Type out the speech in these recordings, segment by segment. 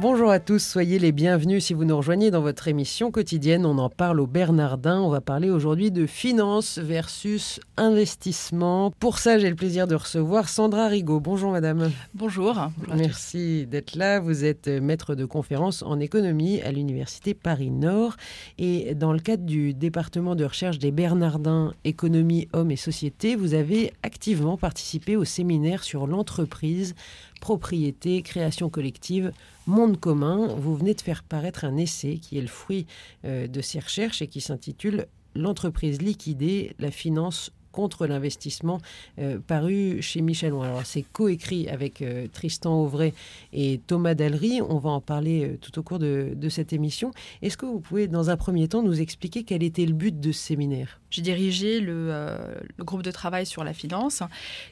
Bonjour à tous, soyez les bienvenus si vous nous rejoignez dans votre émission quotidienne. On en parle au Bernardin. On va parler aujourd'hui de finance versus investissement. Pour ça, j'ai le plaisir de recevoir Sandra Rigaud. Bonjour madame. Bonjour. Merci d'être là. Vous êtes maître de conférence en économie à l'Université Paris-Nord. Et dans le cadre du département de recherche des Bernardins économie, hommes et société, vous avez activement participé au séminaire sur l'entreprise propriété, création collective, monde commun. Vous venez de faire paraître un essai qui est le fruit euh, de ces recherches et qui s'intitule L'entreprise liquidée, la finance contre l'investissement euh, paru chez Michel Alors c'est coécrit avec euh, Tristan Auvray et Thomas Dallery. On va en parler euh, tout au cours de, cette émission. Est-ce que vous pouvez dans un premier temps nous expliquer quel était le but de ce séminaire? J'ai dirigé le, groupe de travail sur la finance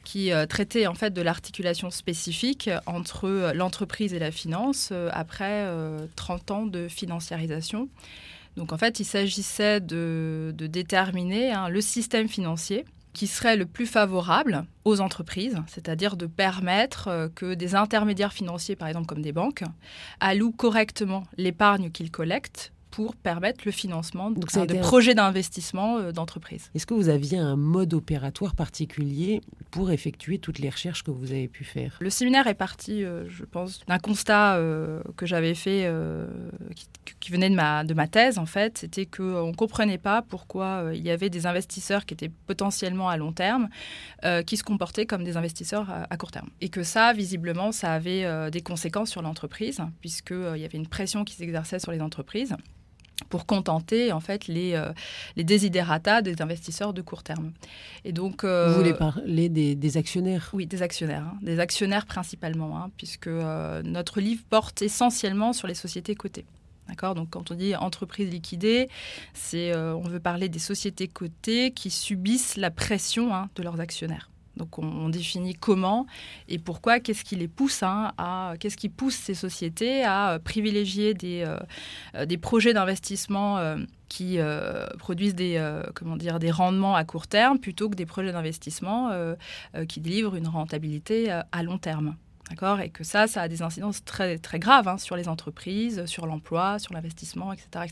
qui traitait en fait de l'articulation spécifique entre l'entreprise et la finance après 30 ans de financiarisation. Donc en fait, il s'agissait de, déterminer hein, le système financier qui serait le plus favorable aux entreprises, c'est-à-dire de permettre euh, que des intermédiaires financiers, par exemple comme des banques, allouent correctement l'épargne qu'ils collectent pour permettre le financement de, projets d'investissement euh, d'entreprises. Est-ce que vous aviez un mode opératoire particulier pour effectuer toutes les recherches que vous avez pu faire? Le séminaire est parti, euh, je pense, d'un constat euh, que j'avais fait, qui, venait de ma, de ma thèse en fait, c'était qu'on ne comprenait pas pourquoi il y avait des investisseurs qui étaient potentiellement à long terme, qui se comportaient comme des investisseurs à, à, court terme. Et que ça, visiblement, ça avait des conséquences sur l'entreprise, puisqu'il y avait une pression qui s'exerçait sur les entreprises pour contenter en fait les, euh, les desiderata des investisseurs de court terme. Et donc, euh, Vous voulez parler des, actionnaires? Oui, des actionnaires, hein. des actionnaires principalement, hein, puisque euh, notre livre porte essentiellement sur les sociétés cotées. D'accord? Donc, quand on dit entreprise liquidée, c'est on veut parler des sociétés cotées qui subissent la pression hein, de leurs actionnaires. Donc on, définit comment et pourquoi, qu'est-ce qui les pousse hein, à, qu'est-ce qui pousse ces sociétés à euh, privilégier des, euh, euh, des projets d'investissement qui produisent des, comment dire, des rendements à court terme plutôt que des projets d'investissement qui délivrent une rentabilité à long terme. D'accord? Et que ça, ça a des incidences très, très graves hein, sur les entreprises, sur l'emploi, sur l'investissement, etc.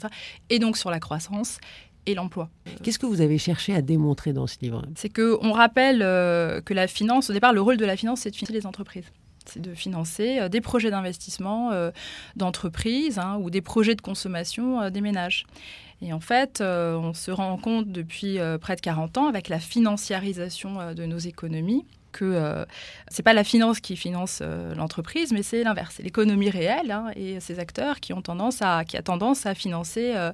Et donc sur la croissance et l'emploi. Qu'est-ce que vous avez cherché à démontrer dans ce livre? C'est qu'on rappelle euh, que la finance, au départ, le rôle de la finance, c'est de financer les entreprises c'est de financer euh, des projets d'investissement euh, d'entreprises hein, ou des projets de consommation des ménages. Et en fait, on se rend compte depuis près de 40 ans, avec la financiarisation de nos économies, que euh, c'est pas la finance qui finance euh, l'entreprise, mais c'est l'inverse, c'est l'économie réelle hein, et ces acteurs qui ont tendance à qui a tendance à financer euh,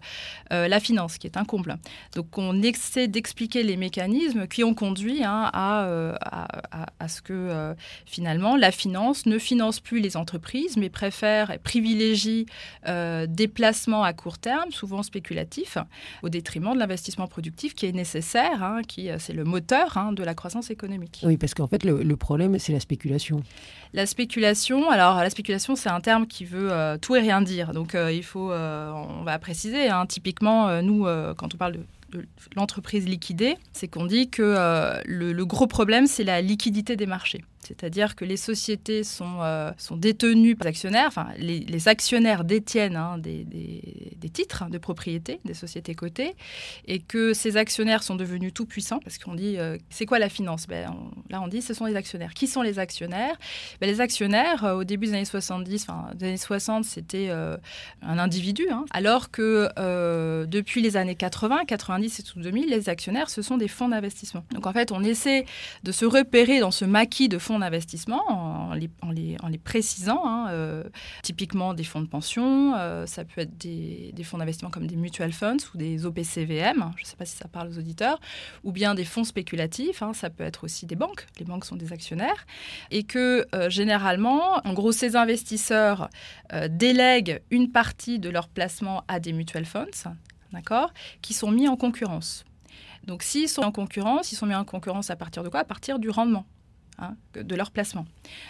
la finance, qui est un comble. Donc on essaie d'expliquer les mécanismes qui ont conduit hein, à, à, ce que finalement la finance ne finance plus les entreprises, mais préfère et privilégie des placements à court terme, souvent spéculatifs, au détriment de l'investissement productif qui est nécessaire, hein, qui c'est le moteur de la croissance économique. Oui, parce qu'en fait, le, problème, c'est la spéculation. La spéculation, alors la spéculation, c'est un terme qui veut euh, tout et rien dire. Donc, euh, il faut, euh, on va préciser. Hein. typiquement, nous, quand on parle de l'entreprise liquidée, c'est qu'on dit que le, gros problème, c'est la liquidité des marchés. C'est-à-dire que les sociétés sont, euh, sont détenues par les actionnaires, enfin les, actionnaires détiennent hein, des, des, titres de propriété des sociétés cotées, et que ces actionnaires sont devenus tout puissants, parce qu'on dit, euh, c'est quoi la finance? Ben, Là, on dit, ce sont les actionnaires. Qui sont les actionnaires? Ben, Les actionnaires, euh, au début des années 70, enfin des années 60, c'était un individu, hein, alors que depuis les années 80, 90 et tout 2000, les actionnaires, ce sont des fonds d'investissement. Donc en fait, on essaie de se repérer dans ce maquis de fonds d'investissement en les, en les, précisant. Hein, euh, typiquement des fonds de pension, euh, ça peut être des, des fonds d'investissement comme des mutual funds ou des OPCVM, je ne sais pas si ça parle aux auditeurs, ou bien des fonds spéculatifs, hein, ça peut être aussi des banques, les banques sont des actionnaires, et que euh, généralement, en gros, ces investisseurs délèguent une partie de leur placement à des mutual funds, d'accord, qui sont mis en concurrence. Donc s'ils sont en concurrence, ils sont mis en concurrence à partir de quoi? À partir du rendement. Hein, de leur placement.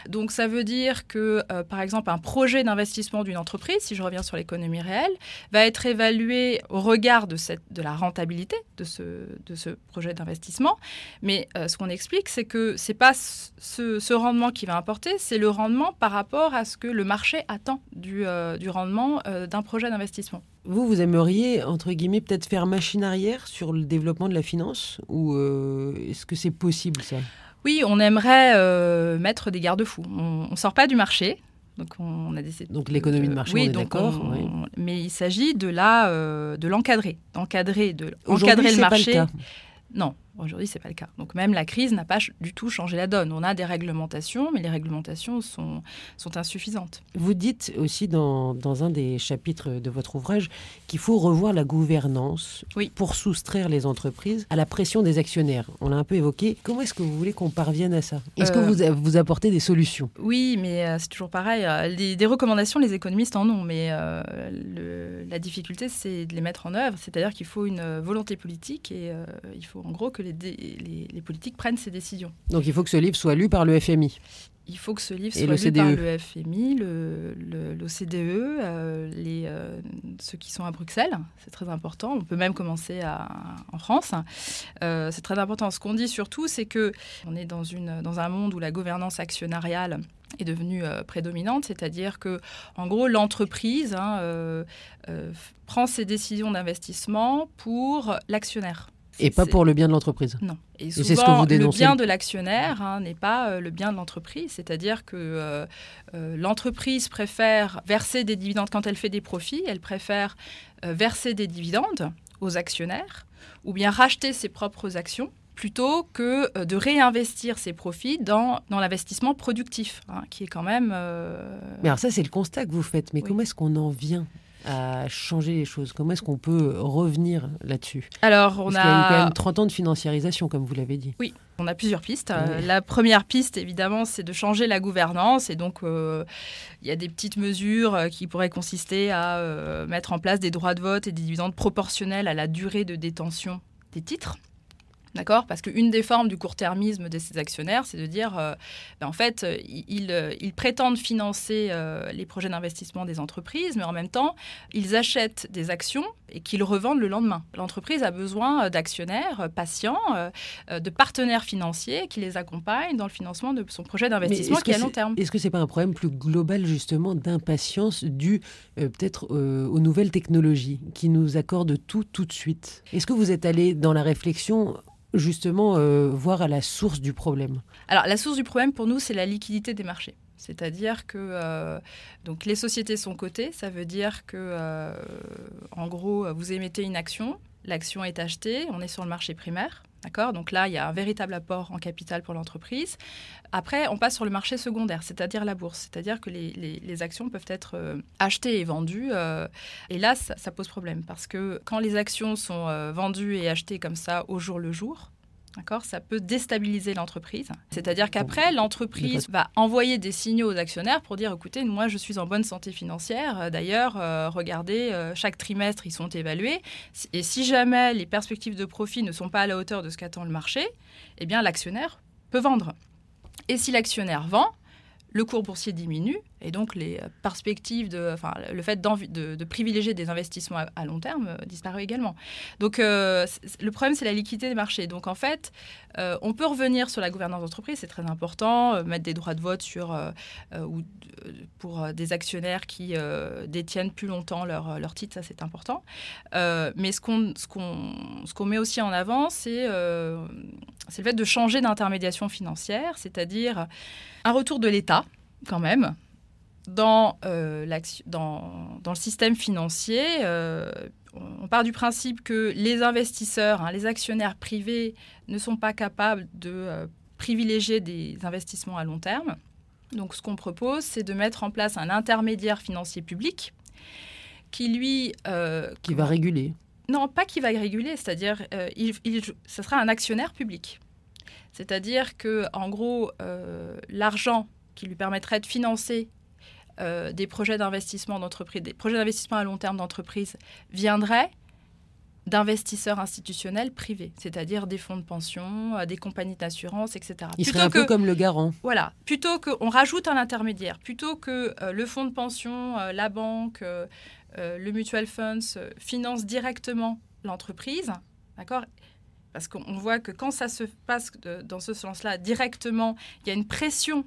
Donc ça veut dire que, euh, par exemple, un projet d'investissement d'une entreprise, si je reviens sur l'économie réelle, va être évalué au regard de, la rentabilité de ce, projet d'investissement. Mais euh, ce qu'on explique, c'est que ce n'est pas ce, rendement qui va importer, c'est le rendement par rapport à ce que le marché attend du, euh, rendement d'un projet d'investissement. Vous, vous aimeriez, entre guillemets, peut-être faire machine arrière sur le développement de la finance Ou euh, est-ce que c'est possible, ça? Oui, on aimerait euh, mettre des garde-fous. On ne sort pas du marché. Donc, on a décidé donc l'économie de marché, oui, on d'accord. on- oui. Mais il s'agit de la, euh, de l'encadrer, d'encadrer, de encadrer le pas marché. cas. Non, aujourd'hui c'est pas le cas. Donc même la crise n'a pas du tout changé la donne. On a des réglementations, mais les réglementations sont, sont insuffisantes. Vous dites aussi dans, dans un des chapitres de votre ouvrage qu'il faut revoir la gouvernance Oui. pour soustraire les entreprises à la pression des actionnaires. On l'a un peu évoqué. Comment est-ce que vous voulez qu'on parvienne à ça? Est-ce que Euh, vous, vous apportez des solutions? Oui, mais euh, c'est toujours pareil. euh, les- des recommandations, les économistes en ont, mais euh, le- la difficulté, c'est de les mettre en œuvre. C'est-à-dire qu'il faut une volonté politique et euh, il faut en gros que les, dé- les- les politiques prennent ces décisions. Donc il faut que ce livre soit lu par le FMI. Il faut que ce livre soit lu par CDE. le FMI, le- le- l'OCDE, euh, les, euh, ceux qui sont à Bruxelles. C'est très important. On peut même commencer à- en France. Euh, c'est très important. Ce qu'on dit surtout, c'est que on est dans, une, dans un monde où la gouvernance actionnariale est devenue euh, prédominante, c'est-à-dire que, en gros, l'entreprise hein, euh, euh, prend ses décisions d'investissement pour l'actionnaire. Et pas pour le bien de l'entreprise. non. Et c'est ce que vous le dénoncez. bien de l'actionnaire hein, n'est pas euh, le bien de l'entreprise. C'est-à-dire que euh, euh, l'entreprise préfère verser des dividendes quand elle fait des profits. Elle préfère verser des dividendes aux actionnaires ou bien racheter ses propres actions plutôt que de réinvestir ses profits dans, dans l'investissement productif, hein, qui est quand même... Mais alors ça, c'est le constat que vous faites. Mais Oui. comment est-ce qu'on en vient à changer les choses Comment est-ce qu'on peut revenir là-dessus Alors, on Parce qu'il y a eu quand a... même 30 ans de financiarisation, comme vous l'avez dit. On a plusieurs pistes. Oui. La première piste, évidemment, c'est de changer la gouvernance. Et donc, euh, il y a des petites mesures euh, qui pourraient consister à euh, mettre en place des droits de vote et des dividendes proportionnels à la durée de détention des titres. D'accord? Parce qu'une des formes du court-termisme de ces actionnaires, c'est de dire, euh, ben, en fait, euh, ils, euh, ils prétendent financer euh, les projets d'investissement des entreprises, mais en même temps, ils achètent des actions et qu'ils revendent le lendemain. L'entreprise a besoin d'actionnaires patients, euh, de partenaires financiers qui les accompagnent dans le financement de son projet d'investissement qui est à long terme. Est-ce que c'est pas un problème plus global justement d'impatience euh, peut-être aux nouvelles technologies qui nous accordent tout tout de suite? Est-ce que vous êtes allé dans la réflexion justement euh, voir à la source du problème Alors, la source du problème pour nous, c'est la liquidité des marchés. C'est-à-dire que euh, les sociétés sont cotées, ça veut dire que, euh, en gros, vous émettez une action, l'action est achetée, on est sur le marché primaire. D'accord? Donc là, il y a un véritable apport en capital pour l'entreprise. Après, on passe sur le marché secondaire, c'est-à-dire la bourse. C'est-à-dire que les, actions peuvent être euh, achetées et vendues. euh, et là, ça, ça pose problème parce que quand les actions sont euh, vendues et achetées comme ça au jour le jour, D'accord? Ça peut déstabiliser l'entreprise. C'est-à-dire qu'après, l'entreprise va envoyer des signaux aux actionnaires pour dire écoutez, moi, je suis en bonne santé financière. Euh, D'ailleurs, euh, regardez, euh, chaque trimestre, ils sont évalués. Et si jamais les perspectives de profit ne sont pas à la hauteur de ce qu'attend le marché, eh bien, l'actionnaire peut vendre. Et si l'actionnaire vend, le cours boursier diminue et donc les perspectives enfin, le fait de, privilégier des investissements à, long terme euh, disparaît également. Donc euh, le problème c'est la liquidité des marchés. Donc en fait, euh, on peut revenir sur la gouvernance d'entreprise, c'est très important, mettre des droits de vote sur ou pour des actionnaires qui détiennent plus longtemps leur, leur titre, ça c'est important. Mais ce qu'on qu'on qu'on met aussi en avant, c'est c'est le fait de changer d'intermédiation financière, c'est-à-dire un retour de l'État, quand même, dans, euh, dans, dans le système financier. euh, on part du principe que les investisseurs, hein, les actionnaires privés ne sont pas capables de euh, privilégier des investissements à long terme. Donc ce qu'on propose, c'est de mettre en place un intermédiaire financier public qui, lui... qui va réguler non, pas qui va réguler, c'est-à-dire il, il- ce sera un actionnaire public. C'est-à-dire que en gros, l'argent qui lui permettrait de financer euh, des projets d'investissement d'entreprise, des projets d'investissement à long terme d'entreprise, viendrait d'investisseurs institutionnels privés, c'est-à-dire des fonds de pension, euh, des compagnies d'assurance, etc. Il serait un peu comme le garant. Voilà, plutôt qu'on rajoute un intermédiaire, plutôt que euh, le fonds de pension, euh, la banque, le mutual funds finance directement l'entreprise, d'accord? Parce qu'on voit que quand ça se passe dans ce sens-là directement, il y a une pression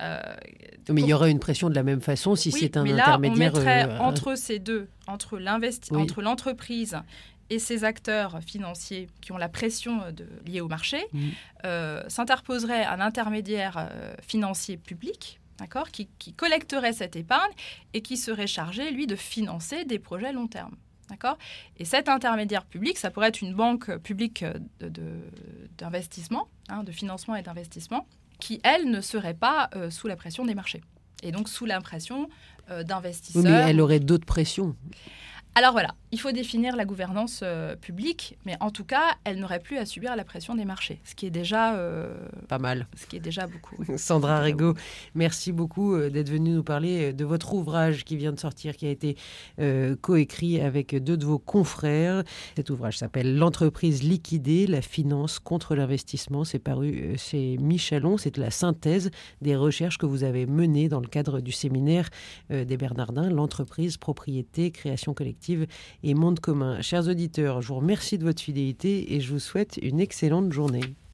euh, mais il y aurait une pression de la même façon si c'est un mais là, On mettrait euh, entre ces deux, entre l'entreprise et ces acteurs financiers qui ont la pression de, liée au marché, mm. euh, s'interposerait un intermédiaire financier public. D'accord, qui, collecterait cette épargne et qui serait chargé, lui, de financer des projets long terme. D'accord Et cet intermédiaire public, ça pourrait être une banque publique d'investissement, de, hein, de financement et d'investissement, qui, elle, ne serait pas euh, sous la pression des marchés. Et donc sous l'impression euh, d'investisseurs. mais elle aurait d'autres pressions. Alors voilà, il faut définir la gouvernance euh, publique, mais en tout cas, elle n'aurait plus à subir la pression des marchés, ce qui est déjà euh, pas mal. Ce qui est déjà beaucoup. Sandra Rego, merci beaucoup euh, d'être venue nous parler de votre ouvrage qui vient de sortir, qui a été coécrit avec deux de vos confrères. Cet ouvrage s'appelle L'entreprise liquidée, la finance contre l'investissement. C'est paru chez Michelon. C'est la synthèse des recherches que vous avez menées dans le cadre du séminaire des Bernardins, l'entreprise, propriété, création collective et monde commun. Chers auditeurs, je vous remercie de votre fidélité et je vous souhaite une excellente journée.